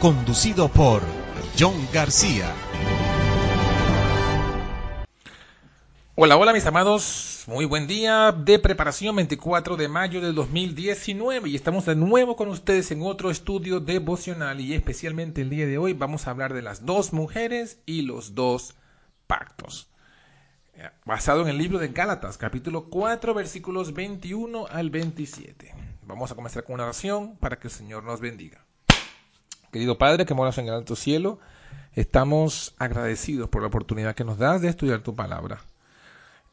conducido por John García. Hola, hola mis amados, muy buen día de preparación 24 de mayo del 2019 y estamos de nuevo con ustedes en otro estudio devocional y especialmente el día de hoy vamos a hablar de las dos mujeres y los dos pactos. Eh, basado en el libro de Gálatas, capítulo 4, versículos 21 al 27. Vamos a comenzar con una oración para que el Señor nos bendiga. Querido Padre que moras en el alto cielo, estamos agradecidos por la oportunidad que nos das de estudiar tu palabra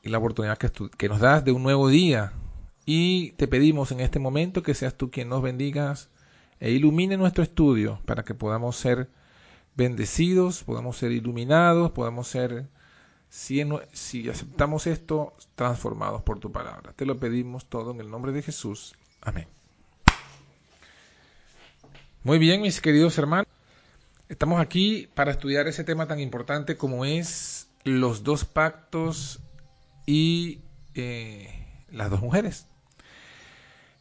y la oportunidad que, nos das de un nuevo día. Y te pedimos en este momento que seas tú quien nos bendigas e ilumine nuestro estudio para que podamos ser bendecidos, podamos ser iluminados, podamos ser, si, si aceptamos esto, transformados por tu palabra. Te lo pedimos todo en el nombre de Jesús. Amén. Muy bien, mis queridos hermanos. Estamos aquí para estudiar ese tema tan importante como es los dos pactos y eh, las dos mujeres.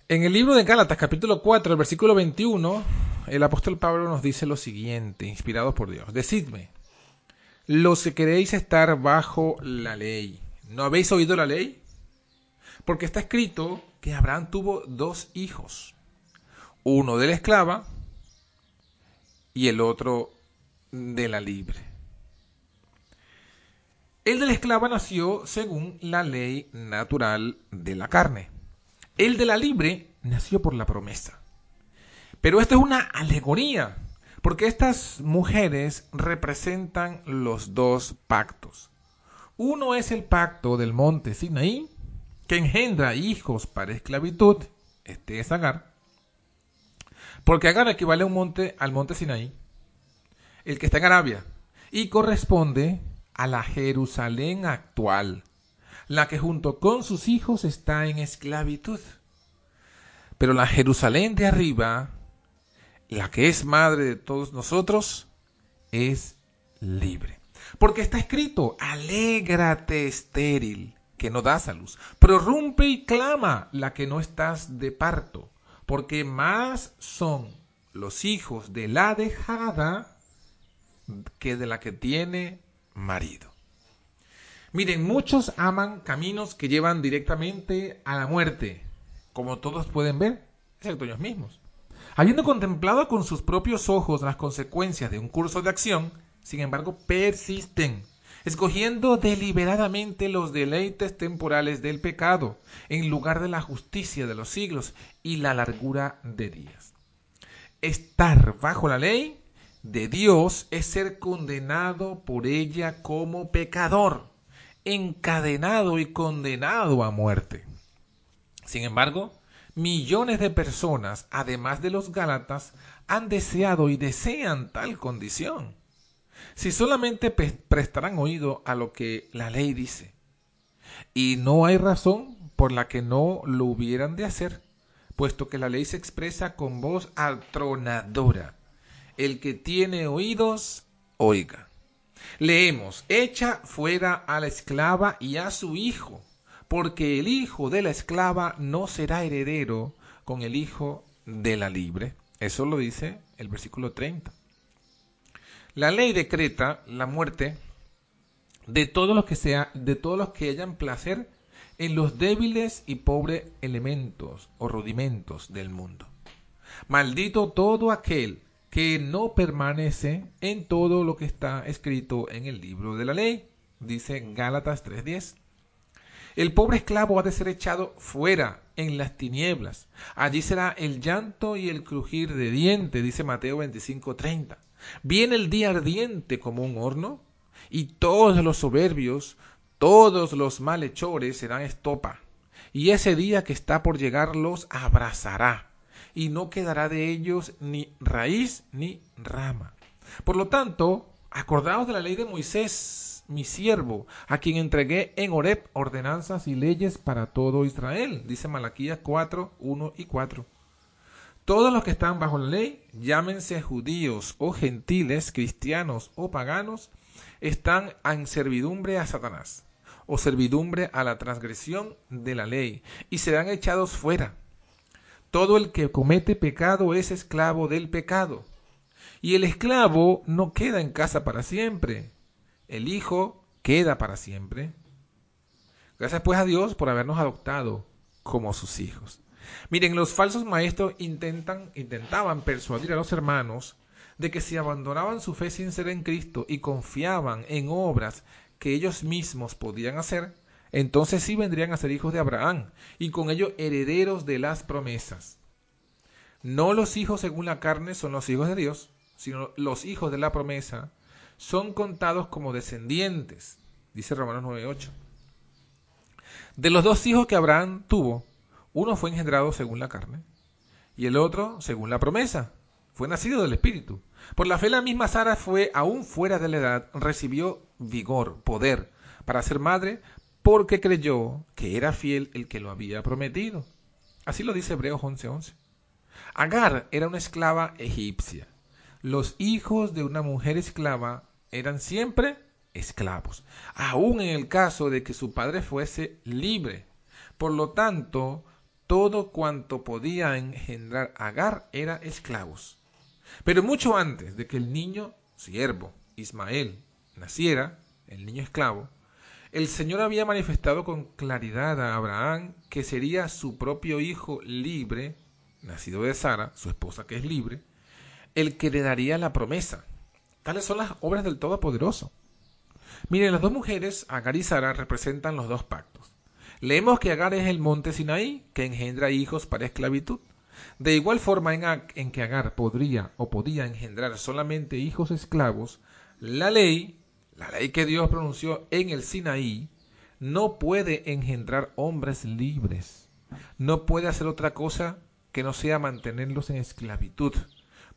En el libro de Gálatas, capítulo 4, el versículo 21, el apóstol Pablo nos dice lo siguiente, inspirados por Dios. Decidme, los que queréis estar bajo la ley, ¿no habéis oído la ley? Porque está escrito que Abraham tuvo dos hijos, uno de la esclava y el otro de la libre. El de la esclava nació según la ley natural de la carne. El de la libre nació por la promesa. Pero esto es una alegoría, porque estas mujeres representan los dos pactos. Uno es el pacto del monte Sinaí, que engendra hijos para esclavitud, este es Agar, porque Agar equivale a un monte, al monte Sinaí, el que está en Arabia, y corresponde a la Jerusalén actual, la que junto con sus hijos está en esclavitud. Pero la Jerusalén de arriba, la que es madre de todos nosotros, es libre. Porque está escrito, alégrate estéril, que no das a luz, prorrumpe y clama la que no estás de parto porque más son los hijos de la dejada que de la que tiene marido. Miren, muchos aman caminos que llevan directamente a la muerte, como todos pueden ver, excepto ellos mismos. Habiendo contemplado con sus propios ojos las consecuencias de un curso de acción, sin embargo, persisten escogiendo deliberadamente los deleites temporales del pecado, en lugar de la justicia de los siglos y la largura de días. Estar bajo la ley de Dios es ser condenado por ella como pecador, encadenado y condenado a muerte. Sin embargo, millones de personas, además de los Gálatas, han deseado y desean tal condición si solamente prestarán oído a lo que la ley dice. Y no hay razón por la que no lo hubieran de hacer, puesto que la ley se expresa con voz atronadora. El que tiene oídos, oiga. Leemos, echa fuera a la esclava y a su hijo, porque el hijo de la esclava no será heredero con el hijo de la libre. Eso lo dice el versículo 30. La ley decreta la muerte de todos los que sea, de todos los que hayan placer en los débiles y pobres elementos o rudimentos del mundo. Maldito todo aquel que no permanece en todo lo que está escrito en el libro de la ley. dice Gálatas 3.10. El pobre esclavo ha de ser echado fuera en las tinieblas. Allí será el llanto y el crujir de dientes, dice Mateo 25:30. Viene el día ardiente como un horno, y todos los soberbios, todos los malhechores serán estopa. Y ese día que está por llegar los abrazará, y no quedará de ellos ni raíz ni rama. Por lo tanto, acordaos de la ley de Moisés, mi siervo, a quien entregué en Horeb ordenanzas y leyes para todo Israel, dice Malaquías 4, 1 y 4. Todos los que están bajo la ley, llámense judíos o gentiles, cristianos o paganos, están en servidumbre a Satanás o servidumbre a la transgresión de la ley y serán echados fuera. Todo el que comete pecado es esclavo del pecado. Y el esclavo no queda en casa para siempre, el Hijo queda para siempre. Gracias pues a Dios por habernos adoptado como sus hijos. Miren, los falsos maestros intentan, intentaban persuadir a los hermanos de que si abandonaban su fe sincera en Cristo y confiaban en obras que ellos mismos podían hacer, entonces sí vendrían a ser hijos de Abraham y con ello herederos de las promesas. No los hijos según la carne son los hijos de Dios, sino los hijos de la promesa son contados como descendientes, dice Romanos 9.8. De los dos hijos que Abraham tuvo, uno fue engendrado según la carne y el otro según la promesa. Fue nacido del Espíritu. Por la fe la misma Sara fue, aún fuera de la edad, recibió vigor, poder, para ser madre, porque creyó que era fiel el que lo había prometido. Así lo dice Hebreos 11:11. Agar era una esclava egipcia los hijos de una mujer esclava eran siempre esclavos, aun en el caso de que su padre fuese libre. Por lo tanto, todo cuanto podía engendrar Agar era esclavos. Pero mucho antes de que el niño siervo, Ismael, naciera, el niño esclavo, el Señor había manifestado con claridad a Abraham que sería su propio hijo libre, nacido de Sara, su esposa que es libre, el que le daría la promesa. Tales son las obras del Todopoderoso. Miren, las dos mujeres, Agar y Sara, representan los dos pactos. Leemos que Agar es el monte Sinaí, que engendra hijos para esclavitud. De igual forma en, que Agar podría o podía engendrar solamente hijos esclavos, la ley, la ley que Dios pronunció en el Sinaí, no puede engendrar hombres libres. No puede hacer otra cosa que no sea mantenerlos en esclavitud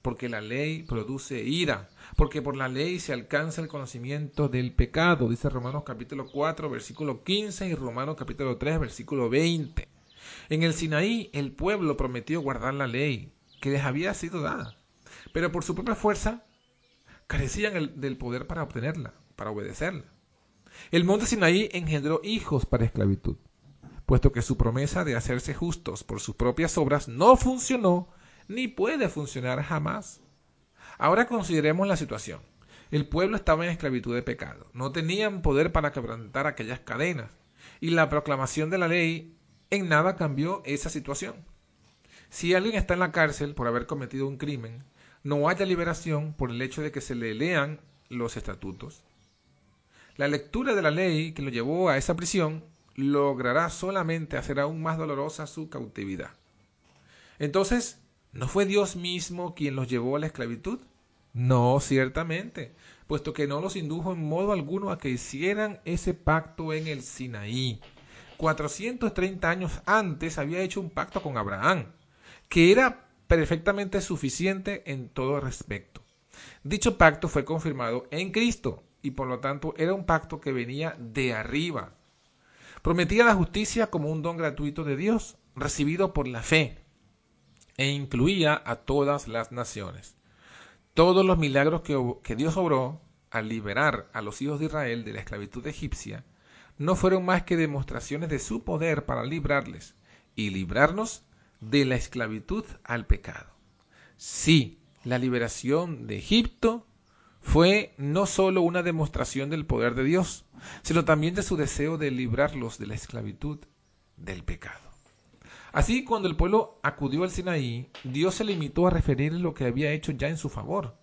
porque la ley produce ira, porque por la ley se alcanza el conocimiento del pecado, dice Romanos capítulo 4, versículo 15 y Romanos capítulo 3, versículo 20. En el Sinaí el pueblo prometió guardar la ley que les había sido dada, pero por su propia fuerza carecían del poder para obtenerla, para obedecerla. El monte Sinaí engendró hijos para esclavitud, puesto que su promesa de hacerse justos por sus propias obras no funcionó ni puede funcionar jamás. Ahora consideremos la situación. El pueblo estaba en esclavitud de pecado, no tenían poder para quebrantar aquellas cadenas, y la proclamación de la ley en nada cambió esa situación. Si alguien está en la cárcel por haber cometido un crimen, no haya liberación por el hecho de que se le lean los estatutos. La lectura de la ley que lo llevó a esa prisión logrará solamente hacer aún más dolorosa su cautividad. Entonces, ¿No fue Dios mismo quien los llevó a la esclavitud? No, ciertamente, puesto que no los indujo en modo alguno a que hicieran ese pacto en el Sinaí. 430 años antes había hecho un pacto con Abraham, que era perfectamente suficiente en todo respecto. Dicho pacto fue confirmado en Cristo y por lo tanto era un pacto que venía de arriba. Prometía la justicia como un don gratuito de Dios, recibido por la fe e incluía a todas las naciones. Todos los milagros que, Dios obró al liberar a los hijos de Israel de la esclavitud egipcia no fueron más que demostraciones de su poder para librarles y librarnos de la esclavitud al pecado. Sí, la liberación de Egipto fue no sólo una demostración del poder de Dios, sino también de su deseo de librarlos de la esclavitud del pecado. Así, cuando el pueblo acudió al Sinaí, Dios se limitó a referir lo que había hecho ya en su favor.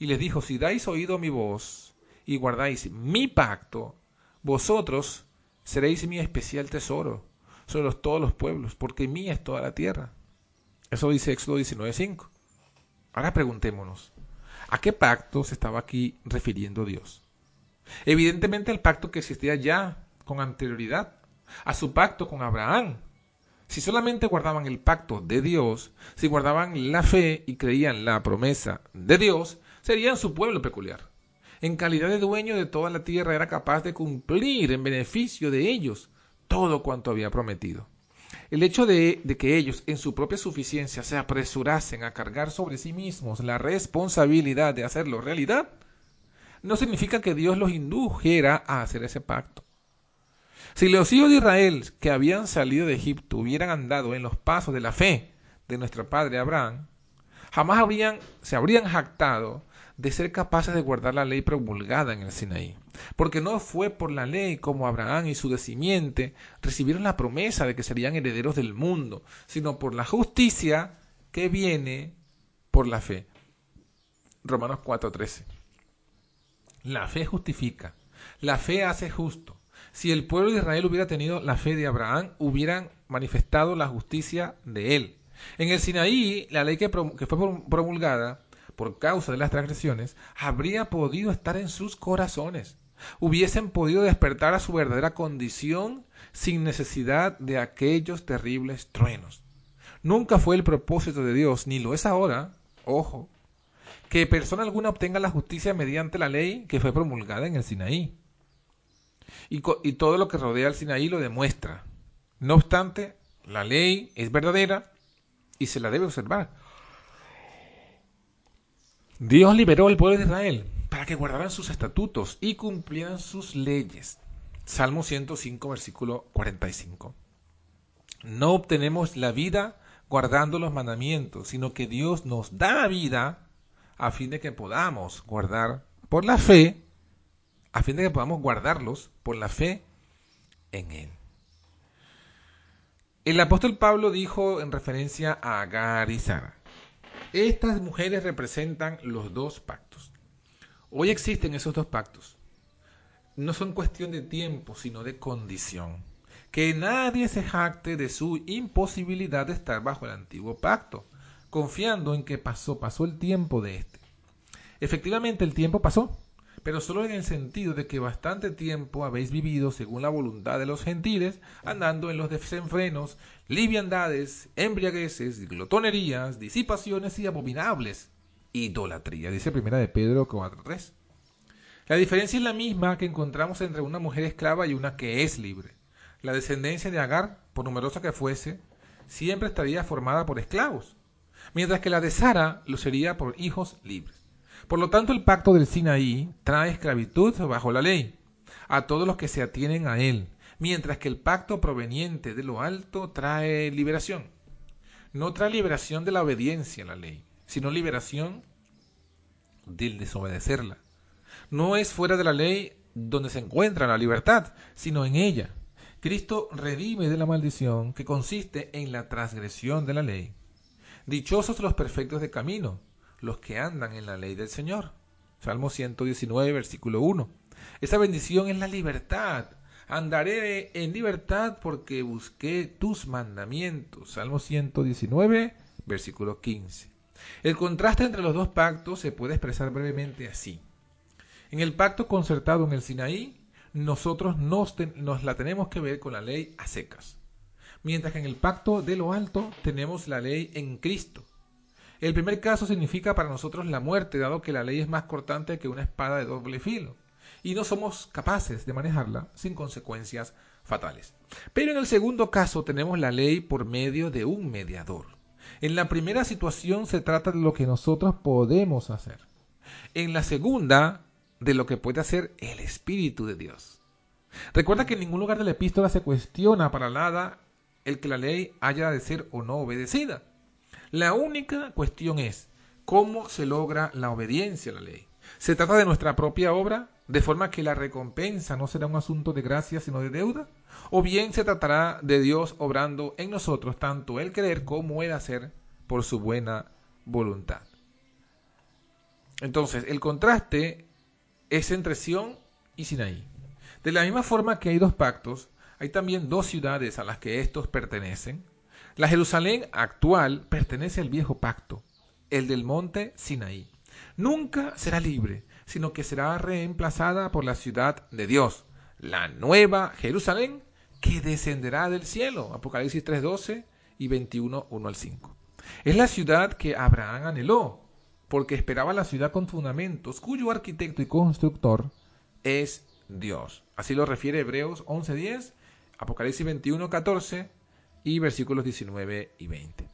Y les dijo, si dais oído a mi voz y guardáis mi pacto, vosotros seréis mi especial tesoro sobre todos los pueblos, porque mía es toda la tierra. Eso dice Éxodo 19.5. Ahora preguntémonos, ¿a qué pacto se estaba aquí refiriendo Dios? Evidentemente al pacto que existía ya con anterioridad, a su pacto con Abraham. Si solamente guardaban el pacto de Dios, si guardaban la fe y creían la promesa de Dios, serían su pueblo peculiar. En calidad de dueño de toda la tierra era capaz de cumplir en beneficio de ellos todo cuanto había prometido. El hecho de, que ellos, en su propia suficiencia, se apresurasen a cargar sobre sí mismos la responsabilidad de hacerlo realidad, no significa que Dios los indujera a hacer ese pacto. Si los hijos de Israel que habían salido de Egipto hubieran andado en los pasos de la fe de nuestro padre Abraham, jamás habrían, se habrían jactado de ser capaces de guardar la ley promulgada en el Sinaí. Porque no fue por la ley como Abraham y su descendiente recibieron la promesa de que serían herederos del mundo, sino por la justicia que viene por la fe. Romanos 4:13. La fe justifica, la fe hace justo. Si el pueblo de Israel hubiera tenido la fe de Abraham, hubieran manifestado la justicia de él. En el Sinaí, la ley que, que fue promulgada por causa de las transgresiones, habría podido estar en sus corazones. Hubiesen podido despertar a su verdadera condición sin necesidad de aquellos terribles truenos. Nunca fue el propósito de Dios, ni lo es ahora, ojo, que persona alguna obtenga la justicia mediante la ley que fue promulgada en el Sinaí. Y, todo lo que rodea al Sinaí lo demuestra. No obstante, la ley es verdadera y se la debe observar. Dios liberó al pueblo de Israel para que guardaran sus estatutos y cumplieran sus leyes. Salmo 105, versículo 45. No obtenemos la vida guardando los mandamientos, sino que Dios nos da la vida a fin de que podamos guardar por la fe, a fin de que podamos guardarlos por la fe en Él. El apóstol Pablo dijo en referencia a Agar y Sara, estas mujeres representan los dos pactos. Hoy existen esos dos pactos. No son cuestión de tiempo, sino de condición. Que nadie se jacte de su imposibilidad de estar bajo el antiguo pacto, confiando en que pasó, pasó el tiempo de este. Efectivamente, el tiempo pasó, pero solo en el sentido de que bastante tiempo habéis vivido según la voluntad de los gentiles, andando en los desenfrenos, liviandades, embriagueces, glotonerías, disipaciones y abominables idolatría, dice primera de Pedro 4.3. La diferencia es la misma que encontramos entre una mujer esclava y una que es libre. La descendencia de Agar, por numerosa que fuese, siempre estaría formada por esclavos, mientras que la de Sara lo sería por hijos libres. Por lo tanto, el pacto del Sinaí trae esclavitud bajo la ley a todos los que se atienen a él, mientras que el pacto proveniente de lo alto trae liberación. No trae liberación de la obediencia a la ley, sino liberación del desobedecerla. No es fuera de la ley donde se encuentra la libertad, sino en ella. Cristo redime de la maldición que consiste en la transgresión de la ley. Dichosos los perfectos de camino, los que andan en la ley del Señor. Salmo 119, versículo 1. Esa bendición es la libertad. Andaré en libertad porque busqué tus mandamientos. Salmo 119, versículo 15. El contraste entre los dos pactos se puede expresar brevemente así. En el pacto concertado en el Sinaí, nosotros nos, nos la tenemos que ver con la ley a secas. Mientras que en el pacto de lo alto tenemos la ley en Cristo, el primer caso significa para nosotros la muerte, dado que la ley es más cortante que una espada de doble filo, y no somos capaces de manejarla sin consecuencias fatales. Pero en el segundo caso tenemos la ley por medio de un mediador. En la primera situación se trata de lo que nosotros podemos hacer. En la segunda, de lo que puede hacer el Espíritu de Dios. Recuerda que en ningún lugar de la epístola se cuestiona para nada el que la ley haya de ser o no obedecida. La única cuestión es cómo se logra la obediencia a la ley. ¿Se trata de nuestra propia obra, de forma que la recompensa no será un asunto de gracia, sino de deuda? ¿O bien se tratará de Dios obrando en nosotros tanto el querer como el hacer por su buena voluntad? Entonces, el contraste es entre Sión y Sinaí. De la misma forma que hay dos pactos, hay también dos ciudades a las que estos pertenecen. La Jerusalén actual pertenece al viejo pacto, el del monte Sinaí. Nunca será libre, sino que será reemplazada por la ciudad de Dios, la nueva Jerusalén, que descenderá del cielo. Apocalipsis 3.12 y 21, 1 al 5. Es la ciudad que Abraham anheló, porque esperaba la ciudad con fundamentos, cuyo arquitecto y constructor es Dios. Así lo refiere Hebreos 11.10, Apocalipsis 21.14 y versículos 19 y 20.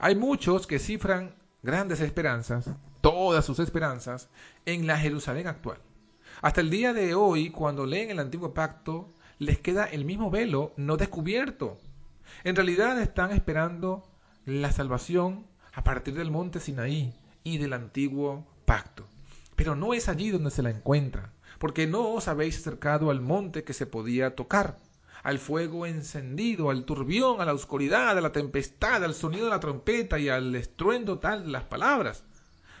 Hay muchos que cifran grandes esperanzas, todas sus esperanzas, en la Jerusalén actual. Hasta el día de hoy, cuando leen el antiguo pacto, les queda el mismo velo no descubierto. En realidad están esperando la salvación a partir del monte Sinaí y del antiguo pacto. Pero no es allí donde se la encuentra, porque no os habéis acercado al monte que se podía tocar, al fuego encendido, al turbión, a la oscuridad, a la tempestad, al sonido de la trompeta y al estruendo tal de las palabras,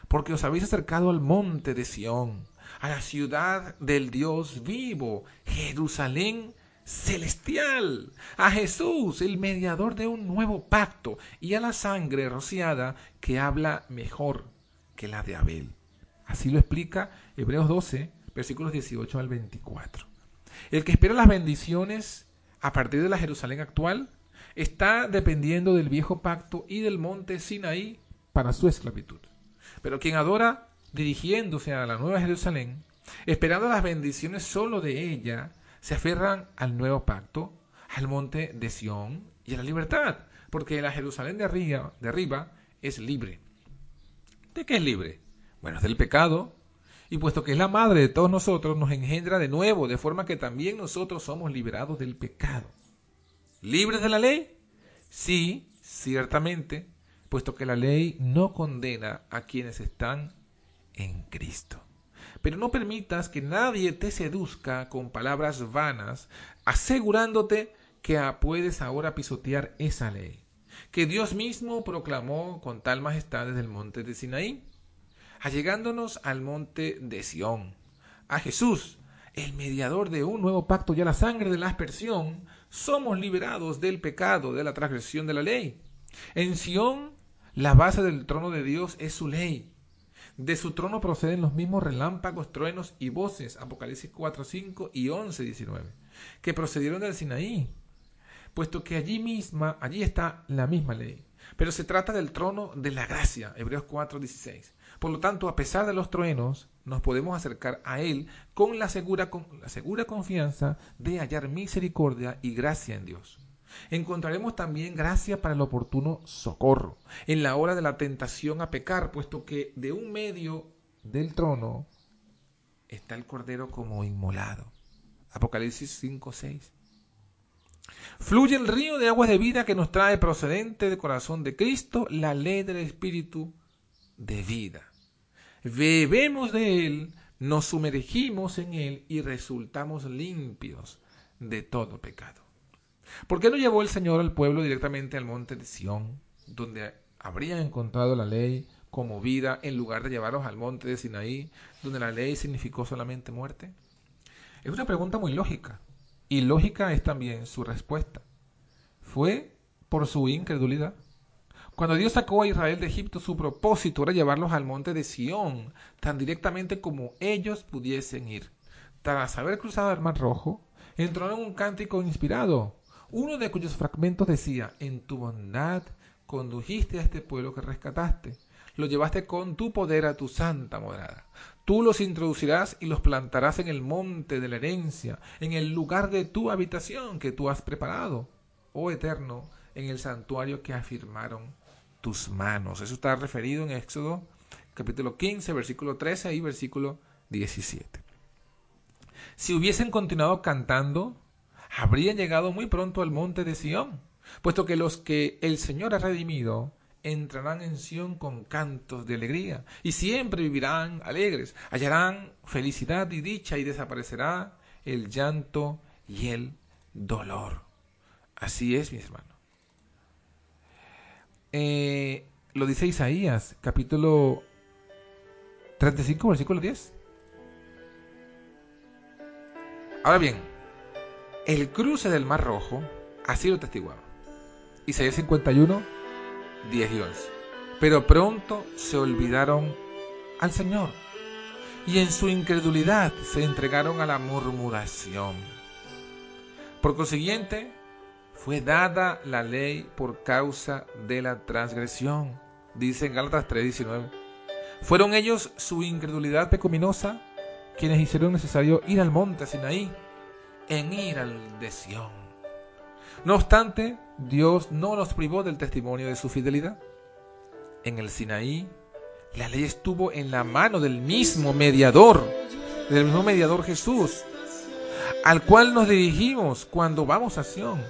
porque os habéis acercado al monte de Sión, a la ciudad del Dios vivo, Jerusalén celestial, a Jesús, el mediador de un nuevo pacto, y a la sangre rociada que habla mejor que la de Abel. Así lo explica Hebreos 12, versículos 18 al 24. El que espera las bendiciones a partir de la Jerusalén actual está dependiendo del viejo pacto y del monte Sinaí para su esclavitud. Pero quien adora dirigiéndose a la nueva Jerusalén, esperando las bendiciones solo de ella, se aferran al nuevo pacto, al monte de Sión y a la libertad, porque la Jerusalén de arriba, de arriba es libre. ¿De qué es libre? Bueno, es del pecado, y puesto que es la madre de todos nosotros, nos engendra de nuevo, de forma que también nosotros somos liberados del pecado. ¿Libres de la ley? Sí, ciertamente, puesto que la ley no condena a quienes están en Cristo. Pero no permitas que nadie te seduzca con palabras vanas, asegurándote que puedes ahora pisotear esa ley, que Dios mismo proclamó con tal majestad desde el monte de Sinaí, allegándonos al monte de Sión, a Jesús, el mediador de un nuevo pacto y a la sangre de la aspersión, somos liberados del pecado, de la transgresión de la ley. En Sión, la base del trono de Dios es su ley, de su trono proceden los mismos relámpagos, truenos y voces, Apocalipsis 4, 5 y 11, 19, que procedieron del Sinaí, puesto que allí misma, allí está la misma ley. Pero se trata del trono de la gracia, Hebreos 4, 16. Por lo tanto, a pesar de los truenos, nos podemos acercar a Él con la segura, confianza de hallar misericordia y gracia en Dios. Encontraremos también gracia para el oportuno socorro, en la hora de la tentación a pecar, puesto que de un medio del trono está el Cordero como inmolado. Apocalipsis 5, 6. Fluye el río de aguas de vida que nos trae procedente del corazón de Cristo la ley del Espíritu de vida. Bebemos de él, nos sumergimos en él y resultamos limpios de todo pecado. ¿Por qué no llevó el Señor al pueblo directamente al monte de Sión, donde habrían encontrado la ley como vida, en lugar de llevarlos al monte de Sinaí, donde la ley significó solamente muerte? Es una pregunta muy lógica, y lógica es también su respuesta. Fue por su incredulidad. Cuando Dios sacó a Israel de Egipto, su propósito era llevarlos al monte de Sión, tan directamente como ellos pudiesen ir. Tras haber cruzado el Mar Rojo, entró en un cántico inspirado, uno de cuyos fragmentos decía, en tu bondad condujiste a este pueblo que rescataste, lo llevaste con tu poder a tu santa morada. Tú los introducirás y los plantarás en el monte de la herencia, en el lugar de tu habitación que tú has preparado, oh Eterno, en el santuario que afirmaron tus manos. Eso está referido en Éxodo capítulo 15, versículo 13 y versículo 17. Si hubiesen continuado cantando, habrían llegado muy pronto al monte de Sión, puesto que los que el Señor ha redimido entrarán en Sión con cantos de alegría y siempre vivirán alegres, hallarán felicidad y dicha y desaparecerá el llanto y el dolor. Así es, mi hermano. Eh, lo dice Isaías, capítulo 35, versículo 10. Ahora bien, el cruce del Mar Rojo así lo testiguaba. Isaías 51, 10 y 11. Pero pronto se olvidaron al Señor y en su incredulidad se entregaron a la murmuración. Por consiguiente, fue dada la ley por causa de la transgresión, dice en Gálatas 3:19. Fueron ellos su incredulidad pecaminosa quienes hicieron necesario ir al monte Sinaí, en ir al de Sión. No obstante, Dios no los privó del testimonio de su fidelidad. En el Sinaí, la ley estuvo en la mano del mismo mediador, del mismo mediador Jesús, al cual nos dirigimos cuando vamos a Sión.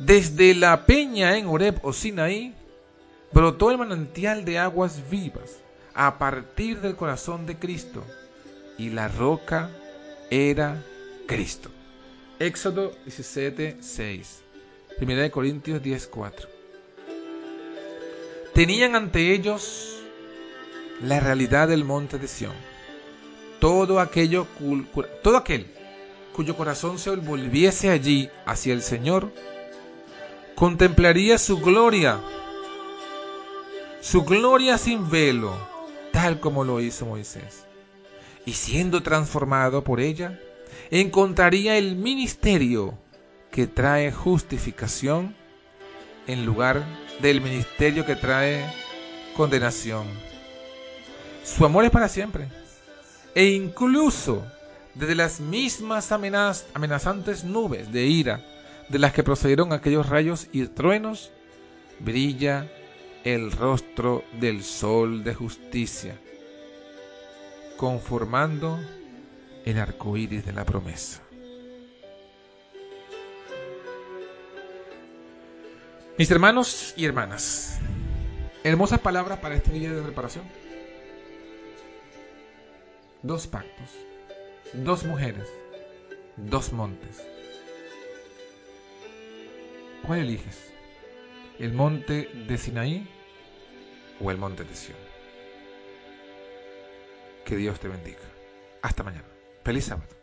Desde la peña en Oreb o Sinaí, brotó el manantial de aguas vivas a partir del corazón de Cristo, y la roca era Cristo. Éxodo 17, 6. Primera de Corintios 10, 4. Tenían ante ellos la realidad del monte de Sión. Todo aquello, todo aquel cuyo corazón se volviese allí hacia el Señor, contemplaría su gloria, su gloria sin velo, tal como lo hizo Moisés. Y siendo transformado por ella, encontraría el ministerio que trae justificación en lugar del ministerio que trae condenación. Su amor es para siempre. E incluso desde las mismas amenazantes nubes de ira de las que procedieron aquellos rayos y truenos, brilla el rostro del sol de justicia, conformando el arco iris de la promesa. Mis hermanos y hermanas, hermosas palabras para este día de preparación. Dos pactos, dos mujeres, dos montes. ¿Cuál eliges? ¿El monte de Sinaí o el monte de Sion? Que Dios te bendiga. Hasta mañana. Feliz sábado.